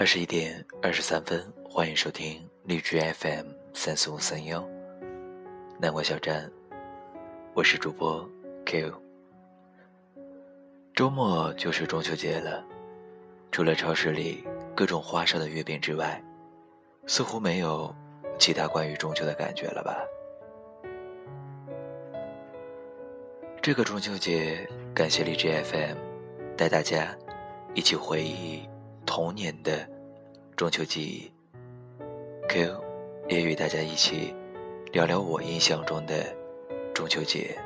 二十一点二十三分，欢迎收听荔枝 FM 三四五三幺南瓜小站，我是主播 Q。周末就是中秋节了，除了超市里各种花哨的月饼之外，似乎没有其他关于中秋的感觉了吧？这个中秋节，感谢荔枝 FM 带大家一起回忆童年的中秋记忆。Q 也与大家一起聊聊我印象中的中秋节。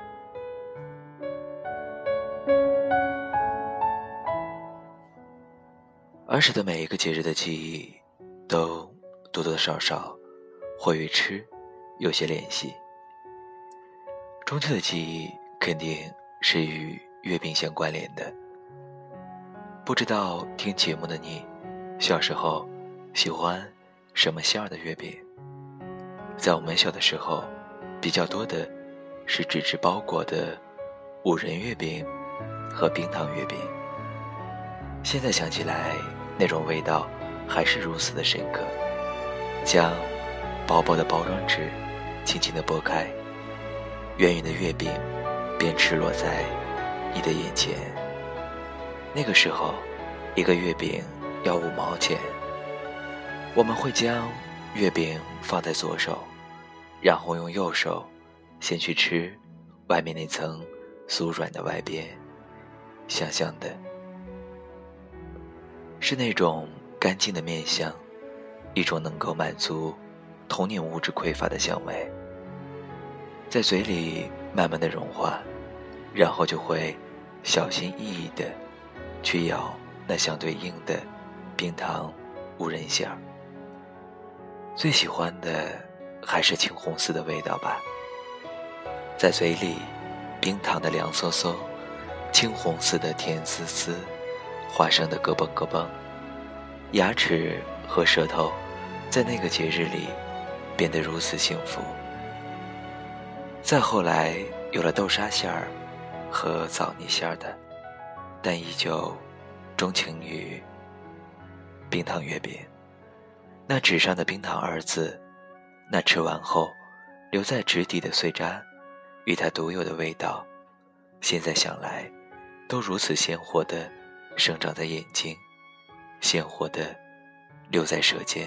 儿时的每一个节日的记忆，都多多少少会与吃有些联系。中秋的记忆。肯定是与月饼相关联的。不知道听节目的你，小时候喜欢什么馅儿的月饼？在我们小的时候，比较多的是纸质包裹的五仁月饼和冰糖月饼。现在想起来，那种味道还是如此的深刻。将薄薄的包装纸轻轻的剥开，圆圆的月饼。便赤裸在你的眼前。那个时候，一个月饼要五毛钱。我们会将月饼放在左手，然后用右手先去吃外面那层酥软的外边，香香的，是那种干净的面香，一种能够满足童年物质匮乏的香味，在嘴里慢慢的融化。然后就会小心翼翼的去咬那相对应的冰糖五仁馅儿。最喜欢的还是青红丝的味道吧，在嘴里，冰糖的凉飕飕，青红丝的甜丝丝，花生的咯嘣咯嘣，牙齿和舌头在那个节日里变得如此幸福。再后来有了豆沙馅儿。和枣泥馅儿的，但依旧钟情于冰糖月饼。那纸上的“冰糖”二字，那吃完后留在纸底的碎渣，与它独有的味道，现在想来，都如此鲜活的生长在眼睛，鲜活的留在舌尖。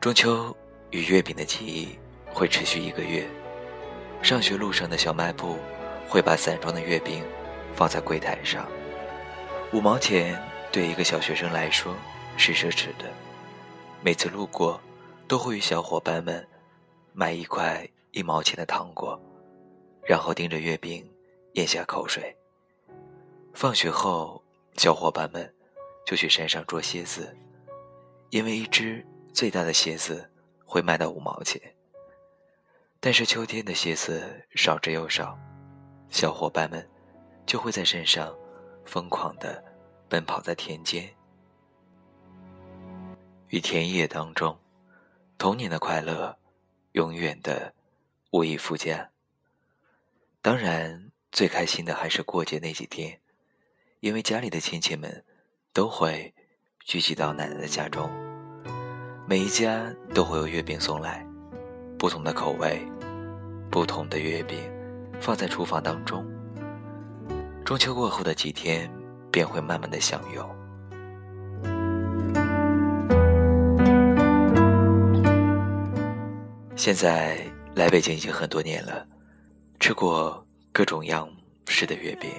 中秋与月饼的记忆会持续一个月。上学路上的小卖部会把散装的月饼放在柜台上，五毛钱对一个小学生来说是奢侈的。每次路过，都会与小伙伴们买一块一毛钱的糖果，然后盯着月饼咽下口水。放学后，小伙伴们就去山上捉蝎子，因为一只。最大的蝎子会卖到五毛钱，但是秋天的蝎子少之又少，小伙伴们就会在山上疯狂地奔跑在田间，与田野当中，童年的快乐永远的无以复加。当然，最开心的还是过节那几天，因为家里的亲戚们都会聚集到奶奶的家中。每一家都会有月饼送来，不同的口味，不同的月饼，放在厨房当中。中秋过后的几天，便会慢慢的享用。现在来北京已经很多年了，吃过各种样式的月饼，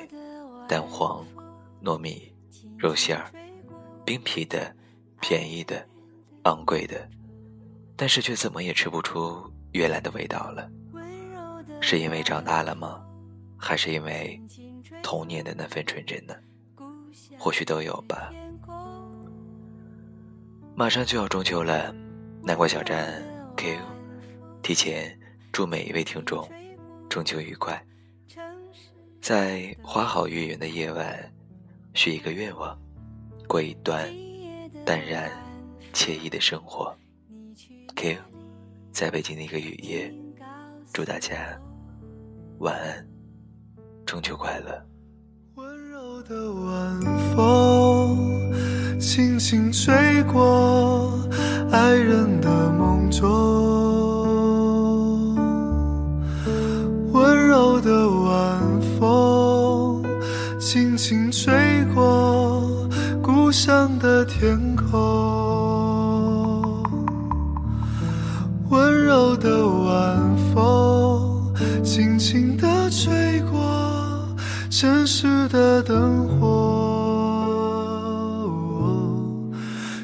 蛋黄、糯米、肉馅儿、冰皮的、便宜的。昂贵的，但是却怎么也吃不出原来的味道了。是因为长大了吗？还是因为童年的那份纯真呢？或许都有吧。马上就要中秋了，南瓜小站 Q 提前祝每一位听众中秋愉快。在花好月圆的夜晚，许一个愿望，过一段淡然。惬意的生活，Q，在北京的一个雨夜，祝大家晚安，中秋快乐。温柔的晚风轻轻吹过爱人的梦中，温柔的晚风轻轻吹过故乡的天空。温柔的晚风，轻轻地吹过城市的灯火。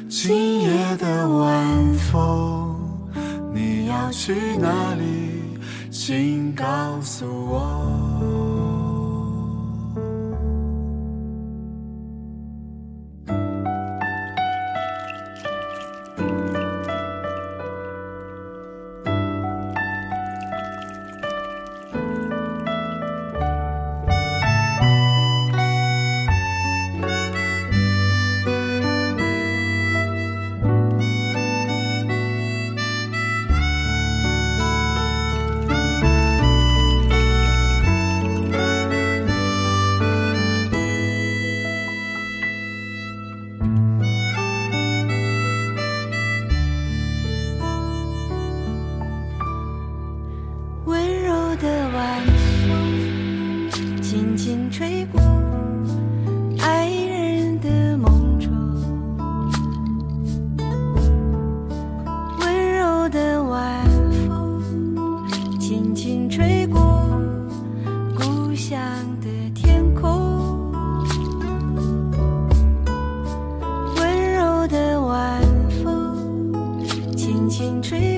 今夜的晚风，你要去哪里？请告诉我。tree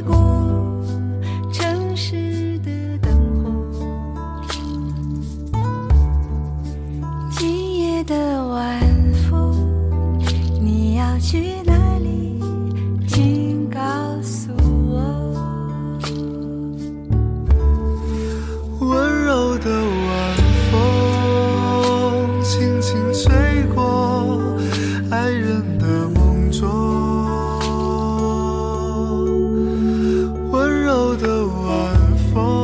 phone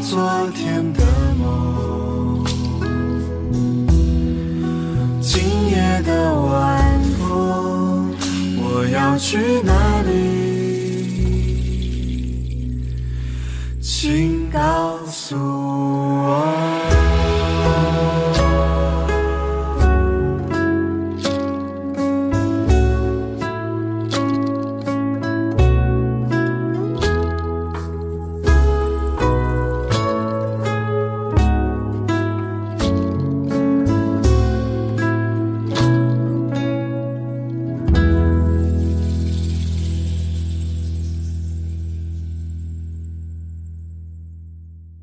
昨天的梦，今夜的晚风，我要去哪里？请告诉我。